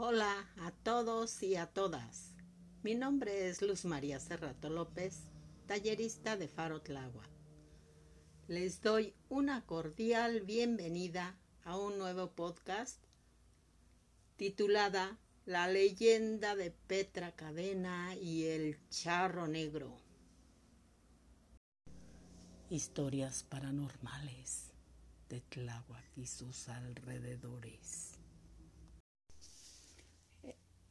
Hola a todos y a todas. Mi nombre es Luz María Cerrato López, tallerista de Faro Tláhuac. Les doy una cordial bienvenida a un nuevo podcast titulada La leyenda de Petra Cadena y el charro negro. Historias paranormales de Tláhuac y sus alrededores.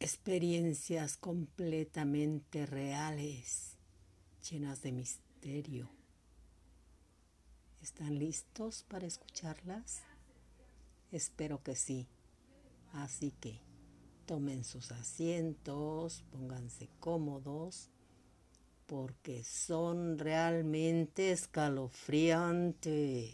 Experiencias completamente reales, llenas de misterio. ¿Están listos para escucharlas? Espero que sí. Así que tomen sus asientos, pónganse cómodos, porque son realmente escalofriantes.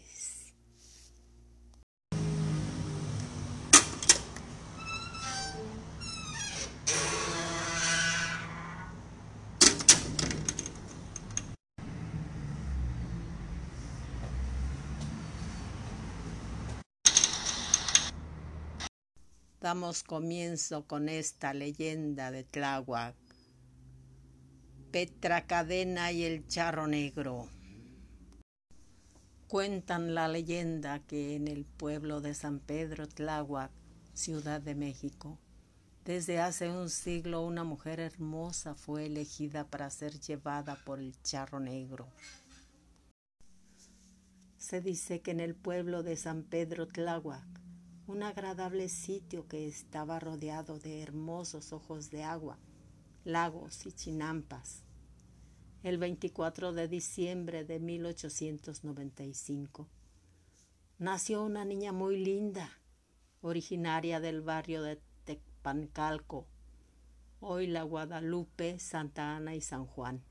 Damos comienzo con esta leyenda de Tláhuac. Petra Cadena y el Charro Negro. Cuentan la leyenda que en el pueblo de San Pedro Tláhuac, Ciudad de México, desde hace un siglo una mujer hermosa fue elegida para ser llevada por el Charro Negro. Se dice que en el pueblo de San Pedro Tláhuac un agradable sitio que estaba rodeado de hermosos ojos de agua, lagos y chinampas. El 24 de diciembre de 1895 nació una niña muy linda, originaria del barrio de Tecpancalco, hoy la Guadalupe, Santa Ana y San Juan.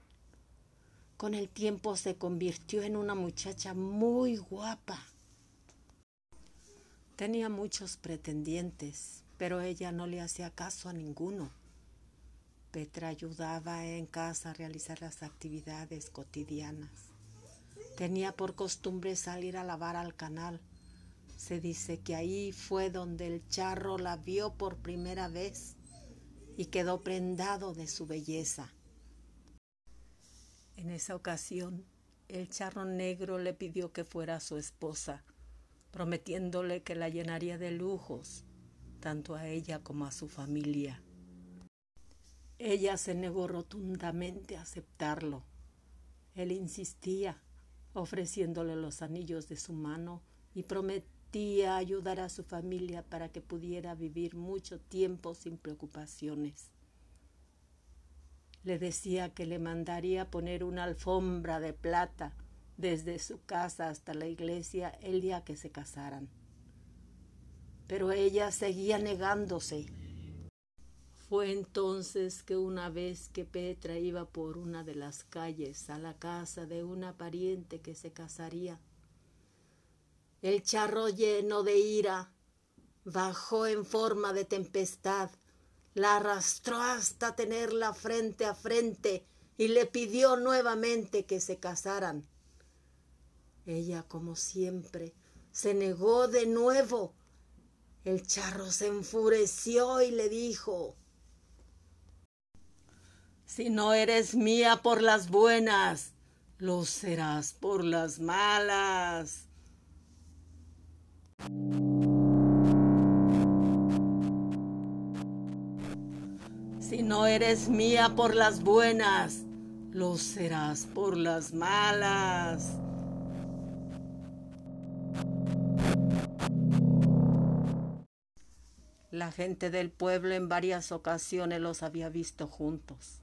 Con el tiempo se convirtió en una muchacha muy guapa Tenía muchos pretendientes, pero ella no le hacía caso a ninguno. Petra ayudaba en casa a realizar las actividades cotidianas. Tenía por costumbre salir a lavar al canal. Se dice que ahí fue donde el charro la vio por primera vez y quedó prendado de su belleza. En esa ocasión, el charro negro le pidió que fuera su esposa prometiéndole que la llenaría de lujos, tanto a ella como a su familia. Ella se negó rotundamente a aceptarlo. Él insistía, ofreciéndole los anillos de su mano y prometía ayudar a su familia para que pudiera vivir mucho tiempo sin preocupaciones. Le decía que le mandaría poner una alfombra de plata desde su casa hasta la iglesia el día que se casaran. Pero ella seguía negándose. Fue entonces que una vez que Petra iba por una de las calles a la casa de una pariente que se casaría, el charro lleno de ira bajó en forma de tempestad, la arrastró hasta tenerla frente a frente y le pidió nuevamente que se casaran. Ella, como siempre, se negó de nuevo. El charro se enfureció y le dijo, Si no eres mía por las buenas, lo serás por las malas. Si no eres mía por las buenas, lo serás por las malas. La gente del pueblo en varias ocasiones los había visto juntos.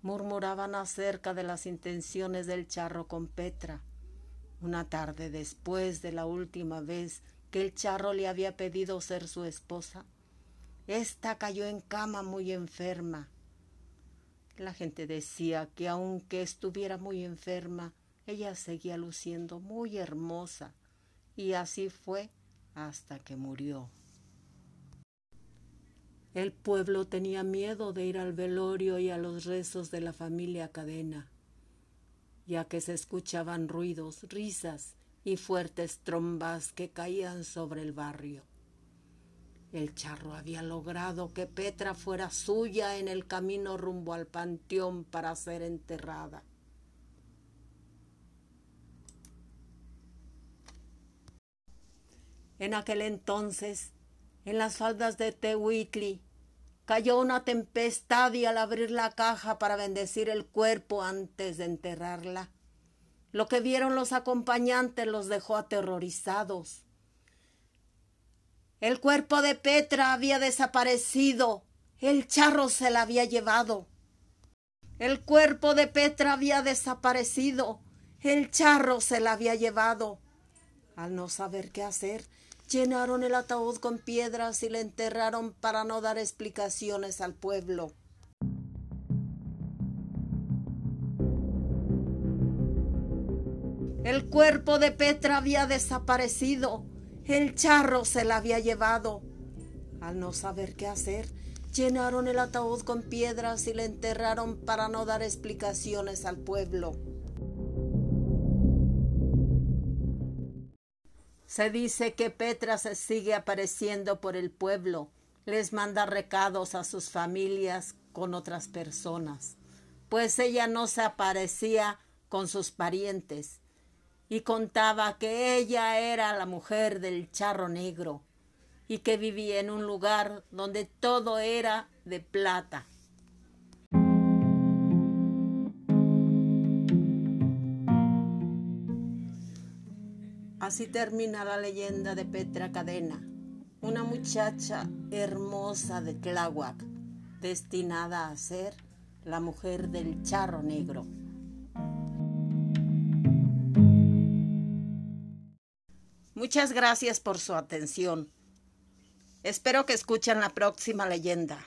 Murmuraban acerca de las intenciones del charro con Petra. Una tarde después de la última vez que el charro le había pedido ser su esposa, ésta cayó en cama muy enferma. La gente decía que aunque estuviera muy enferma, ella seguía luciendo muy hermosa, y así fue hasta que murió. El pueblo tenía miedo de ir al velorio y a los rezos de la familia Cadena, ya que se escuchaban ruidos, risas y fuertes trombas que caían sobre el barrio. El charro había logrado que Petra fuera suya en el camino rumbo al panteón para ser enterrada. En aquel entonces, en las faldas de Tehuitli, cayó una tempestad y al abrir la caja para bendecir el cuerpo antes de enterrarla, lo que vieron los acompañantes los dejó aterrorizados. El cuerpo de Petra había desaparecido. El charro se la había llevado. El cuerpo de Petra había desaparecido. El charro se la había llevado. Al no saber qué hacer, llenaron el ataúd con piedras y le enterraron para no dar explicaciones al pueblo. El cuerpo de Petra había desaparecido. El charro se la había llevado. Al no saber qué hacer, llenaron el ataúd con piedras y le enterraron para no dar explicaciones al pueblo. Se dice que Petra se sigue apareciendo por el pueblo, les manda recados a sus familias con otras personas, pues ella no se aparecía con sus parientes, y contaba que ella era la mujer del charro negro y que vivía en un lugar donde todo era de plata. Así termina la leyenda de Petra Cadena, una muchacha hermosa de Tláhuac, destinada a ser la mujer del charro negro. Muchas gracias por su atención. Espero que escuchen la próxima leyenda.